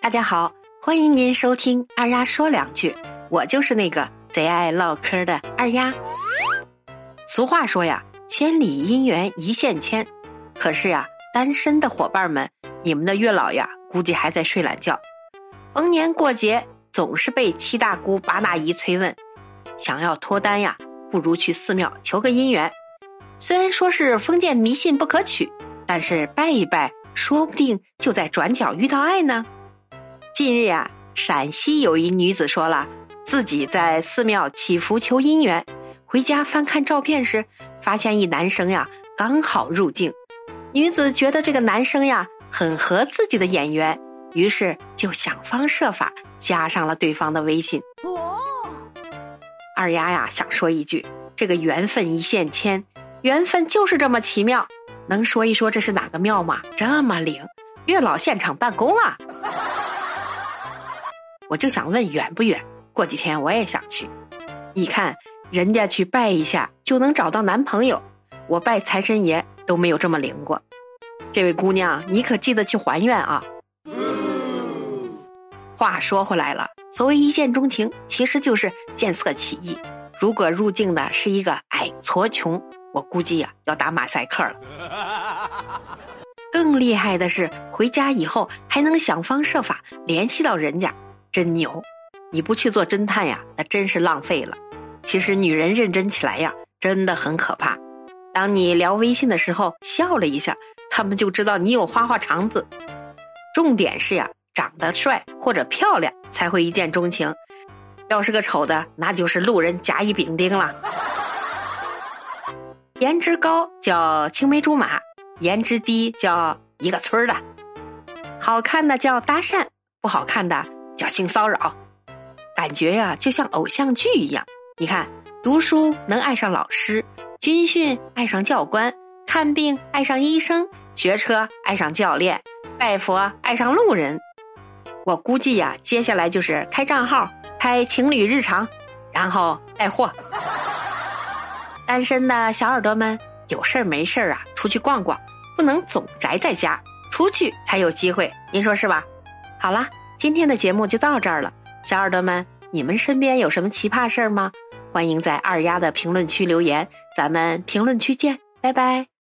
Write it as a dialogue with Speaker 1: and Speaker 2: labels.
Speaker 1: 大家好，欢迎您收听二丫说两句，我就是那个贼爱唠嗑的二丫。俗话说呀，千里姻缘一线牵。可是呀，单身的伙伴们，你们的月老呀，估计还在睡懒觉。逢年过节，总是被七大姑八大姨催问，想要脱单呀，不如去寺庙求个姻缘。虽然说是封建迷信不可取，但是拜一拜，说不定就在转角遇到爱呢。近日呀，陕西有一女子说了，自己在寺庙祈福求姻缘，回家翻看照片时，发现一男生呀刚好入镜。女子觉得这个男生呀很合自己的眼缘，于是就想方设法加上了对方的微信。二丫呀想说一句，这个缘分一线牵，缘分就是这么奇妙。能说一说这是哪个庙吗？这么灵，月老现场办公了。我就想问远不远？过几天我也想去。你看人家去拜一下就能找到男朋友，我拜财神爷都没有这么灵过。这位姑娘，你可记得去还愿啊！话说回来了，所谓一见钟情，其实就是见色起意。如果入境的是一个矮矬穷，我估计呀要打马赛克了。更厉害的是，回家以后还能想方设法联系到人家。真牛！你不去做侦探呀，那真是浪费了。其实女人认真起来呀，真的很可怕。当你聊微信的时候笑了一下，他们就知道你有花花肠子。重点是呀，长得帅或者漂亮才会一见钟情。要是个丑的，那就是路人甲乙丙丁了。颜值高叫青梅竹马，颜值低叫一个村的。好看的叫搭讪，不好看的。叫性骚扰，感觉呀就像偶像剧一样。你看，读书能爱上老师，军训爱上教官，看病爱上医生，学车爱上教练，拜佛爱上路人。我估计呀，接下来就是开账号拍情侣日常，然后带货。单身的小耳朵们，有事儿没事儿啊，出去逛逛，不能总宅在家，出去才有机会。您说是吧？好了。今天的节目就到这儿了，小耳朵们，你们身边有什么奇葩事儿吗？欢迎在二丫的评论区留言，咱们评论区见，拜拜。